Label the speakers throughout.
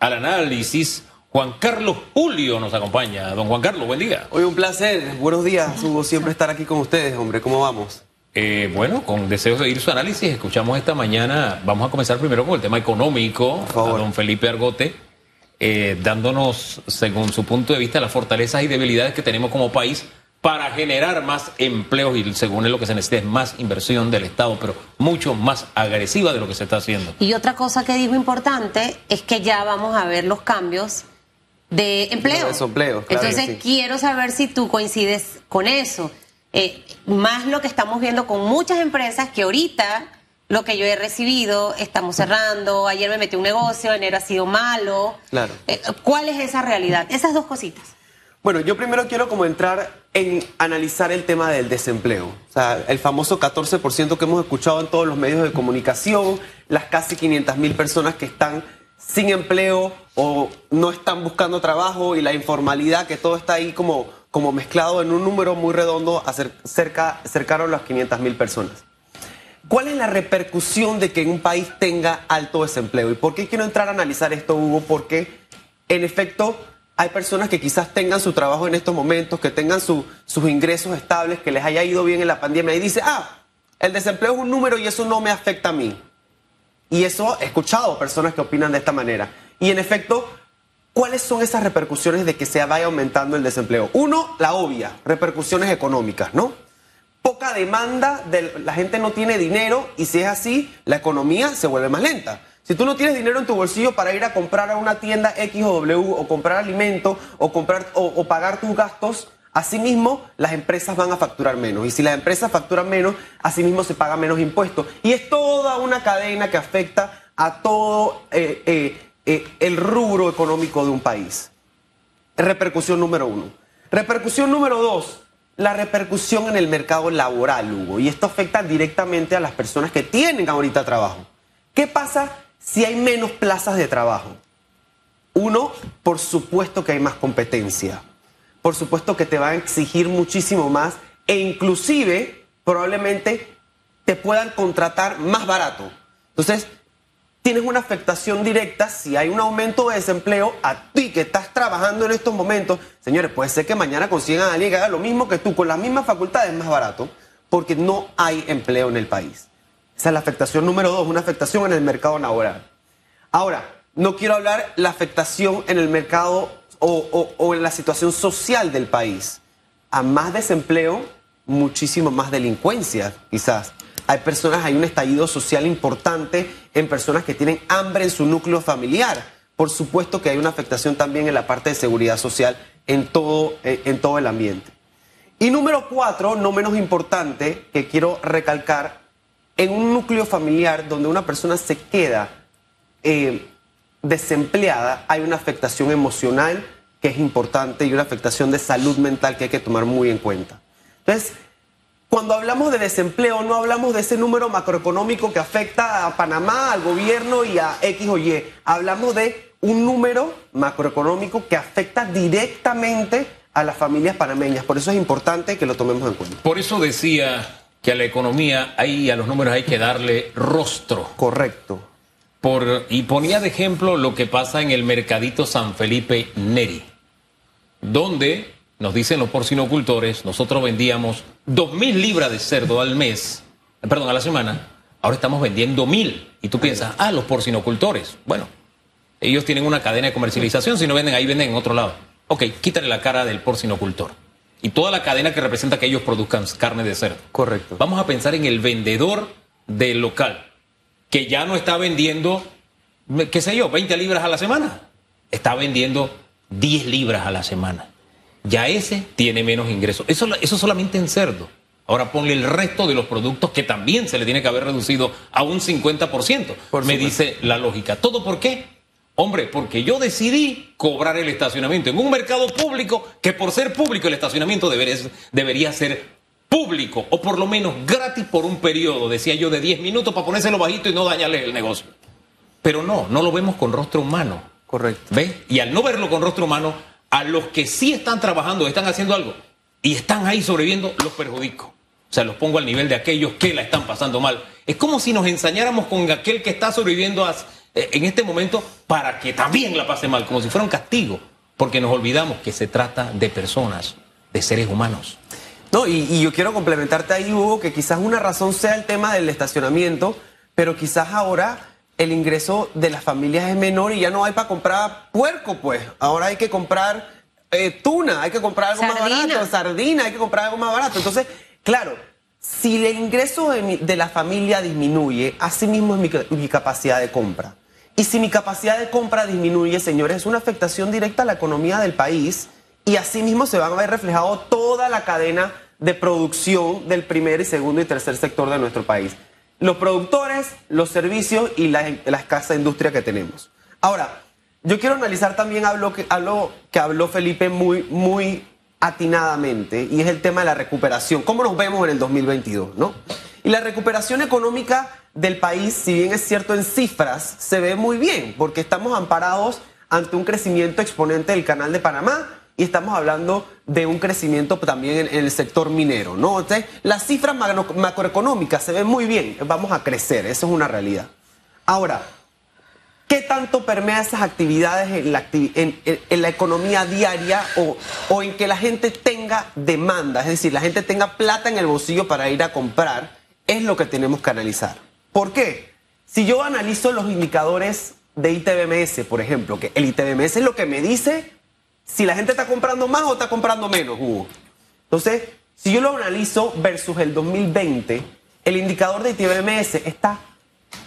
Speaker 1: al análisis. Juan Carlos Julio nos acompaña. Don Juan Carlos, buen día.
Speaker 2: Hoy un placer. Buenos días, Hugo. Siempre estar aquí con ustedes, hombre. ¿Cómo vamos?
Speaker 1: Eh, bueno, con deseos de seguir su análisis, escuchamos esta mañana, vamos a comenzar primero con el tema económico, a don Felipe Argote, eh, dándonos, según su punto de vista, las fortalezas y debilidades que tenemos como país para generar más empleos y según él lo que se necesita es más inversión del Estado, pero mucho más agresiva de lo que se está haciendo.
Speaker 3: Y otra cosa que dijo importante es que ya vamos a ver los cambios de empleo.
Speaker 2: De
Speaker 3: Entonces quiero saber si tú coincides con eso. Eh, más lo que estamos viendo con muchas empresas que ahorita lo que yo he recibido, estamos cerrando, ayer me metí un negocio, enero ha sido malo.
Speaker 2: Claro.
Speaker 3: Eh, ¿Cuál es esa realidad? Esas dos cositas.
Speaker 2: Bueno, yo primero quiero como entrar en analizar el tema del desempleo. O sea, el famoso 14% que hemos escuchado en todos los medios de comunicación, las casi 500 mil personas que están sin empleo o no están buscando trabajo y la informalidad, que todo está ahí como como mezclado en un número muy redondo cerca, cercano a las 500 mil personas. ¿Cuál es la repercusión de que un país tenga alto desempleo? ¿Y por qué quiero entrar a analizar esto, Hugo? Porque, en efecto, hay personas que quizás tengan su trabajo en estos momentos, que tengan sus ingresos estables, que les haya ido bien en la pandemia y dice, ah, el desempleo es un número y eso no me afecta a mí. Y eso he escuchado personas que opinan de esta manera. Y en efecto, ¿Cuáles son esas repercusiones de que se vaya aumentando el desempleo? Uno, la obvia, repercusiones económicas, ¿no? Poca demanda, de, la gente no tiene dinero y si es así, la economía se vuelve más lenta. Si tú no tienes dinero en tu bolsillo para ir a comprar a una tienda X o W o comprar alimento o, comprar, o, pagar tus gastos, asimismo las empresas van a facturar menos. Y si las empresas facturan menos, asimismo se paga menos impuestos. Y es toda una cadena que afecta a todo eh, eh, eh, el rubro económico de un país. Repercusión número uno. Repercusión número dos, la repercusión en el mercado laboral, Hugo. Y esto afecta directamente a las personas que tienen ahorita trabajo. ¿Qué pasa si hay menos plazas de trabajo? Uno, por supuesto que hay más competencia. Por supuesto que te va a exigir muchísimo más e inclusive probablemente te puedan contratar más barato. Entonces, tienes una afectación directa si hay un aumento de desempleo a ti que estás trabajando en estos momentos. Señores, puede ser que mañana consigan a alguien que haga lo mismo que tú, con las mismas facultades, más barato, porque no hay empleo en el país. Esa es la afectación número dos, una afectación en el mercado laboral. Ahora, no quiero hablar la afectación en el mercado o, o en la situación social del país. A más desempleo, muchísimo más delincuencia, quizás. Hay personas, hay un estallido social importante en personas que tienen hambre en su núcleo familiar. Por supuesto que hay una afectación también en la parte de seguridad social en todo, eh, en todo el ambiente. Y número cuatro, no menos importante, que quiero recalcar, en un núcleo familiar donde una persona se queda eh, desempleada, hay una afectación emocional que es importante y una afectación de salud mental que hay que tomar muy en cuenta. Entonces, cuando hablamos de desempleo, no hablamos de ese número macroeconómico que afecta a Panamá, al gobierno y a X o Y. Hablamos de un número macroeconómico que afecta directamente a las familias panameñas. Por eso es importante que lo tomemos en cuenta.
Speaker 1: Por eso decía que a la economía y a los números hay que darle rostro.
Speaker 2: Correcto.
Speaker 1: Por, y ponía de ejemplo lo que pasa en el mercadito San Felipe Neri, donde nos dicen los porcinocultores, nosotros vendíamos dos mil libras de cerdo al mes, perdón, a la semana, ahora estamos vendiendo mil. Y tú piensas, ah, los porcinocultores. Bueno, ellos tienen una cadena de comercialización, si no venden ahí, venden en otro lado. Ok, quítale la cara del porcinocultor. Y toda la cadena que representa que ellos produzcan carne de cerdo.
Speaker 2: Correcto.
Speaker 1: Vamos a pensar en el vendedor del local, que ya no está vendiendo, qué sé yo, 20 libras a la semana. Está vendiendo 10 libras a la semana ya ese tiene menos ingresos. Eso, eso solamente en cerdo. Ahora ponle el resto de los productos que también se le tiene que haber reducido a un 50%. Por me dice la lógica. ¿Todo por qué? Hombre, porque yo decidí cobrar el estacionamiento en un mercado público que por ser público el estacionamiento debería, debería ser público o por lo menos gratis por un periodo, decía yo, de 10 minutos para ponérselo bajito y no dañarle el negocio. Pero no, no lo vemos con rostro humano.
Speaker 2: Correcto.
Speaker 1: ¿Ves? Y al no verlo con rostro humano, a los que sí están trabajando, están haciendo algo y están ahí sobreviviendo, los perjudico. O sea, los pongo al nivel de aquellos que la están pasando mal. Es como si nos ensañáramos con aquel que está sobreviviendo eh, en este momento para que también la pase mal, como si fuera un castigo, porque nos olvidamos que se trata de personas, de seres humanos.
Speaker 2: No, y, y yo quiero complementarte ahí, Hugo, que quizás una razón sea el tema del estacionamiento, pero quizás ahora el ingreso de las familias es menor y ya no hay para comprar puerco, pues. Ahora hay que comprar eh, tuna, hay que comprar algo más barato, sardina, hay que comprar algo más barato. Entonces, claro, si el ingreso de, mi- de la familia disminuye, así mismo es mi capacidad de compra. Y si mi capacidad de compra disminuye, señores, es una afectación directa a la economía del país y así mismo se van a ver reflejado toda la cadena de producción del primer y segundo y tercer sector de nuestro país. Los productores, los servicios y la, la escasa industria que tenemos. Ahora, yo quiero analizar también algo que, que habló Felipe muy, muy atinadamente y es el tema de la recuperación. ¿Cómo nos vemos en el 2022? ¿no? Y la recuperación económica del país, si bien es cierto en cifras, se ve muy bien porque estamos amparados ante un crecimiento exponente del canal de Panamá y estamos hablando de un crecimiento también en, el sector minero. ¿no? Entonces, las cifras macro- macroeconómicas se ven muy bien, vamos a crecer, eso es una realidad. Ahora, ¿Qué tanto permea esas actividades en la economía diaria o, o en que la gente tenga demanda? Es decir, la gente tenga plata en el bolsillo para ir a comprar, es lo que tenemos que analizar. ¿Por qué? Si yo analizo los indicadores de ITBMS, por ejemplo, que el ITBMS es lo que me dice si la gente está comprando más o está comprando menos, Hugo. Entonces, si yo lo analizo versus el 2020, el indicador de ITBMS está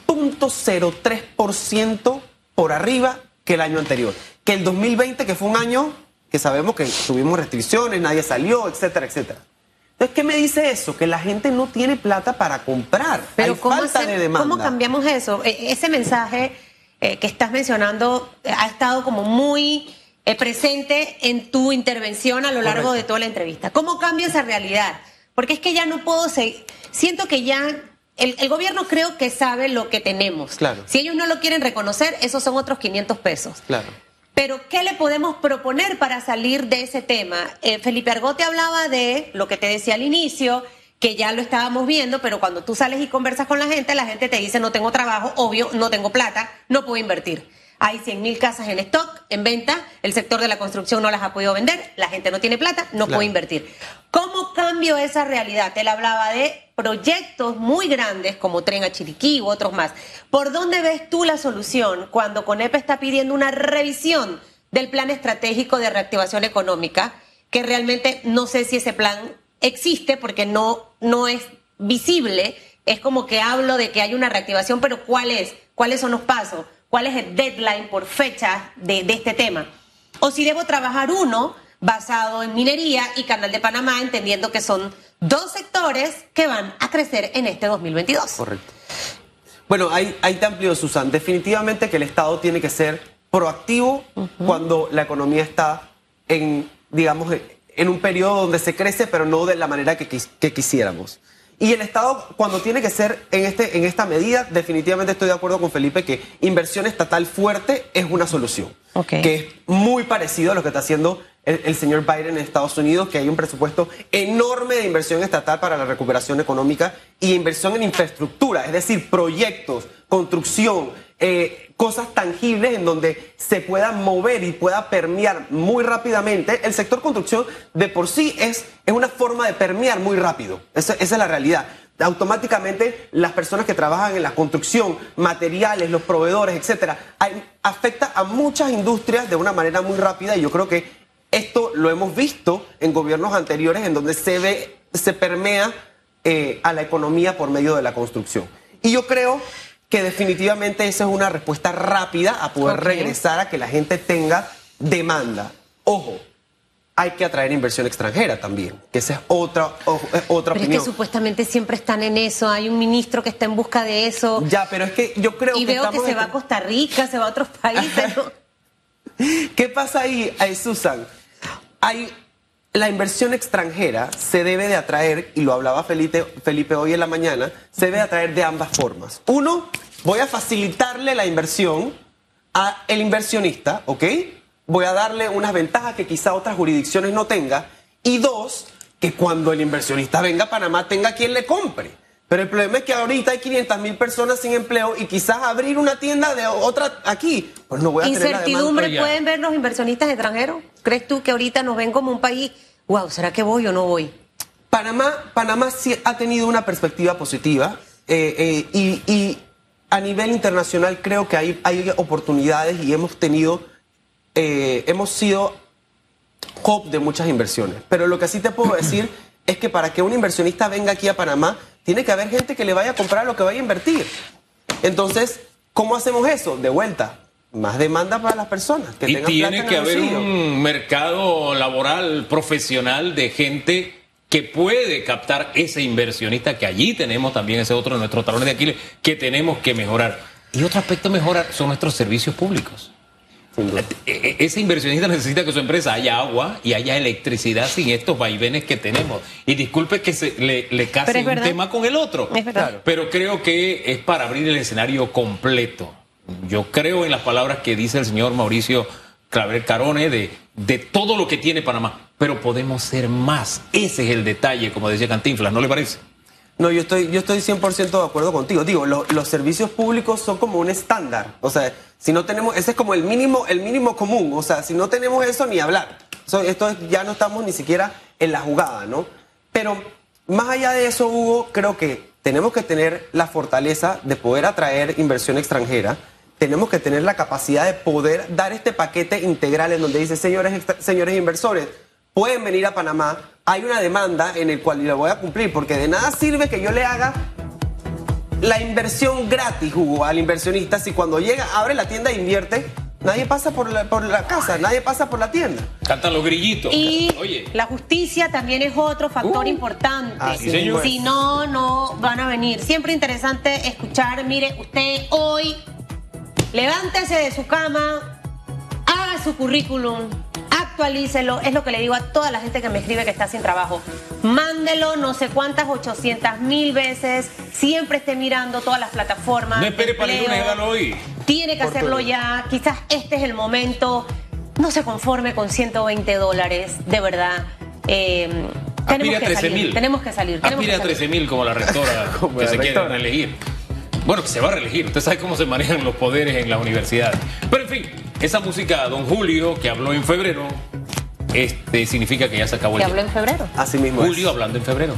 Speaker 2: 0.03% por arriba que el año anterior. Que el 2020, que fue un año que sabemos que tuvimos restricciones, nadie salió, etcétera, etcétera. Entonces, ¿qué me dice eso? Que la gente no tiene plata para comprar.
Speaker 3: Pero
Speaker 2: Hay
Speaker 3: ¿cómo,
Speaker 2: falta de demanda.
Speaker 3: ¿cómo cambiamos eso? E- ese mensaje eh, que estás mencionando ha estado como muy eh, presente en tu intervención a lo largo
Speaker 2: Correcto.
Speaker 3: de toda la entrevista. ¿Cómo cambia esa realidad? Porque es que ya no puedo seguir. Siento que ya el, el gobierno creo que sabe lo que tenemos.
Speaker 2: Claro.
Speaker 3: Si ellos no lo quieren reconocer, esos son otros 500 pesos.
Speaker 2: Claro.
Speaker 3: Pero, ¿qué le podemos proponer para salir de ese tema? Eh, Felipe Argote hablaba de lo que te decía al inicio, que ya lo estábamos viendo, pero cuando tú sales y conversas con la gente, la gente te dice, no tengo trabajo, obvio, no tengo plata, no puedo invertir. Hay 100 mil casas en stock, en venta, el sector de la construcción no las ha podido vender, la gente no tiene plata, no
Speaker 2: Claro.
Speaker 3: puede invertir. ¿Cómo cambio esa realidad? Él hablaba de proyectos muy grandes como Tren a Chiriquí u otros más. ¿Por dónde ves tú la solución cuando CONEP está pidiendo una revisión del plan estratégico de reactivación económica? Que realmente no sé si ese plan existe porque no, no es visible. Es como que hablo de que hay una reactivación, pero ¿cuál es? ¿Cuáles son los pasos? ¿Cuál es el deadline por fecha de, de este tema? O si debo trabajar uno basado en minería y Canal de Panamá, entendiendo que son dos sectores que van a crecer en este 2022.
Speaker 2: Correcto. Bueno, ahí, ahí te amplio, Susan. Definitivamente que el Estado tiene que ser proactivo cuando la economía está en, digamos, en un periodo donde se crece, pero no de la manera que, que quisiéramos. Y el Estado, cuando tiene que ser en, este, en esta medida, definitivamente estoy de acuerdo con Felipe que inversión estatal fuerte es una solución. Que es muy parecido a lo que está haciendo el, señor Biden en Estados Unidos, que hay un presupuesto enorme de inversión estatal para la recuperación económica y inversión en infraestructura, es decir, proyectos, construcción, eh, cosas tangibles en donde se pueda mover y pueda permear muy rápidamente. El sector construcción de por sí es, es una forma de permear muy rápido. Esa, esa es la realidad. Automáticamente las personas que trabajan en la construcción, materiales, los proveedores, etcétera, afecta a muchas industrias de una manera muy rápida y yo creo que esto lo hemos visto en gobiernos anteriores en donde se ve, se permea eh, a la economía por medio de la construcción. Y yo creo que definitivamente esa es una respuesta rápida a poder regresar a que la gente tenga demanda. Ojo, hay que atraer inversión extranjera también, que esa es otra, ojo, es otra
Speaker 3: Pero es
Speaker 2: opinión.
Speaker 3: que supuestamente siempre están en eso. Hay un ministro que está en busca de eso.
Speaker 2: Ya, pero es que yo creo
Speaker 3: y
Speaker 2: que
Speaker 3: veo que se
Speaker 2: en-
Speaker 3: va a Costa Rica, se va a otros países. ¿no?
Speaker 2: ¿Qué pasa ahí, Susan? Hay, la inversión extranjera se debe de atraer, y lo hablaba Felipe, Felipe hoy en la mañana, se debe atraer de ambas formas. Uno, voy a facilitarle la inversión al inversionista, ¿ok? Voy a darle unas ventajas que quizá otras jurisdicciones no tengan. Y dos, que cuando el inversionista venga a Panamá tenga quien le compre. Pero el problema es que ahorita hay 500 mil personas sin empleo y quizás abrir una tienda de otra aquí, pues no voy a tener la.
Speaker 3: Incertidumbre
Speaker 1: ya.
Speaker 3: pueden ver los inversionistas extranjeros. ¿Crees tú que ahorita nos ven como un país, wow, ¿será que voy o no voy?
Speaker 2: Panamá, Panamá sí ha tenido una perspectiva positiva eh, eh, y, y a nivel internacional creo que hay, hay oportunidades y hemos tenido, eh, hemos sido hub de muchas inversiones. Pero lo que sí te puedo decir es que para que un inversionista venga aquí a Panamá, tiene que haber gente que le vaya a comprar lo que vaya a invertir. Entonces, ¿cómo hacemos eso? De vuelta, más demanda para las personas. Que
Speaker 1: y
Speaker 2: tengan
Speaker 1: tiene
Speaker 2: plata
Speaker 1: que haber
Speaker 2: bolsillo.
Speaker 1: un mercado laboral profesional de gente que puede captar ese inversionista que allí tenemos también ese otro de nuestros talones de Aquiles que tenemos que mejorar. Y otro aspecto mejorar son nuestros servicios públicos. E- e- Ese inversionista necesita que su empresa haya agua y haya electricidad sin estos vaivenes que tenemos. Y disculpe que se, le, le case un
Speaker 3: verdad.
Speaker 1: tema con el otro.
Speaker 3: Es verdad.
Speaker 1: Pero creo que es para abrir el escenario completo. Yo creo en las palabras que dice el señor Mauricio Claver Carone de, de todo lo que tiene Panamá. Pero podemos ser más. Ese es el detalle, como decía Cantinflas, ¿no le parece?
Speaker 2: No, yo estoy, yo estoy 100% de acuerdo contigo. Digo, lo- los servicios públicos son como un estándar. O sea, si no tenemos, ese es como el mínimo, el mínimo común. O sea, si no tenemos eso, ni hablar. So, esto es- ya no estamos ni siquiera en la jugada, ¿no? Pero más allá de eso, Hugo, creo que tenemos que tener la fortaleza de poder atraer inversión extranjera. Tenemos que tener la capacidad de poder dar este paquete integral en donde dice, señores, señores inversores, pueden venir a Panamá. Hay una demanda en el cual la voy a cumplir, porque de nada sirve que yo le haga la inversión gratis, Hugo, al inversionista si cuando llega, abre la tienda e invierte, nadie pasa por la, por la casa, nadie pasa por la tienda.
Speaker 1: Cantan los grillitos.
Speaker 3: Y
Speaker 1: Oye,
Speaker 3: la justicia también es otro factor
Speaker 1: Uh.
Speaker 3: importante.
Speaker 2: Así
Speaker 1: Sí, señor.
Speaker 3: Si no, no van a venir. Siempre interesante escuchar, mire, usted hoy levántese de su cama, haga su currículum, actualícelo. Es lo que le digo a toda la gente que me escribe que está sin trabajo. Mándelo no sé cuántas, 800 mil veces. Siempre esté mirando todas las plataformas.
Speaker 1: no espere para el lunes, hágalo hoy.
Speaker 3: Tiene que
Speaker 2: Por
Speaker 3: hacerlo
Speaker 2: todo.
Speaker 3: ya. Quizás este es el momento. No se conforme con 120 dólares, de verdad. Eh, tenemos
Speaker 1: a
Speaker 3: que
Speaker 1: 13
Speaker 3: salir.
Speaker 1: mil.
Speaker 3: Tenemos que salir. tenemos
Speaker 1: Aspire
Speaker 3: que
Speaker 1: a
Speaker 3: salir.
Speaker 1: 13 mil como la rectora
Speaker 2: Como
Speaker 1: que
Speaker 2: la
Speaker 1: se quiere reelegir. Bueno, que se va a reelegir. Usted sabe cómo se manejan los poderes en la universidad. Pero en fin, esa música, don Julio, que habló en febrero, este significa que ya se acabó el
Speaker 3: Que habló en febrero.
Speaker 2: Así mismo. es.
Speaker 1: Julio hablando en febrero.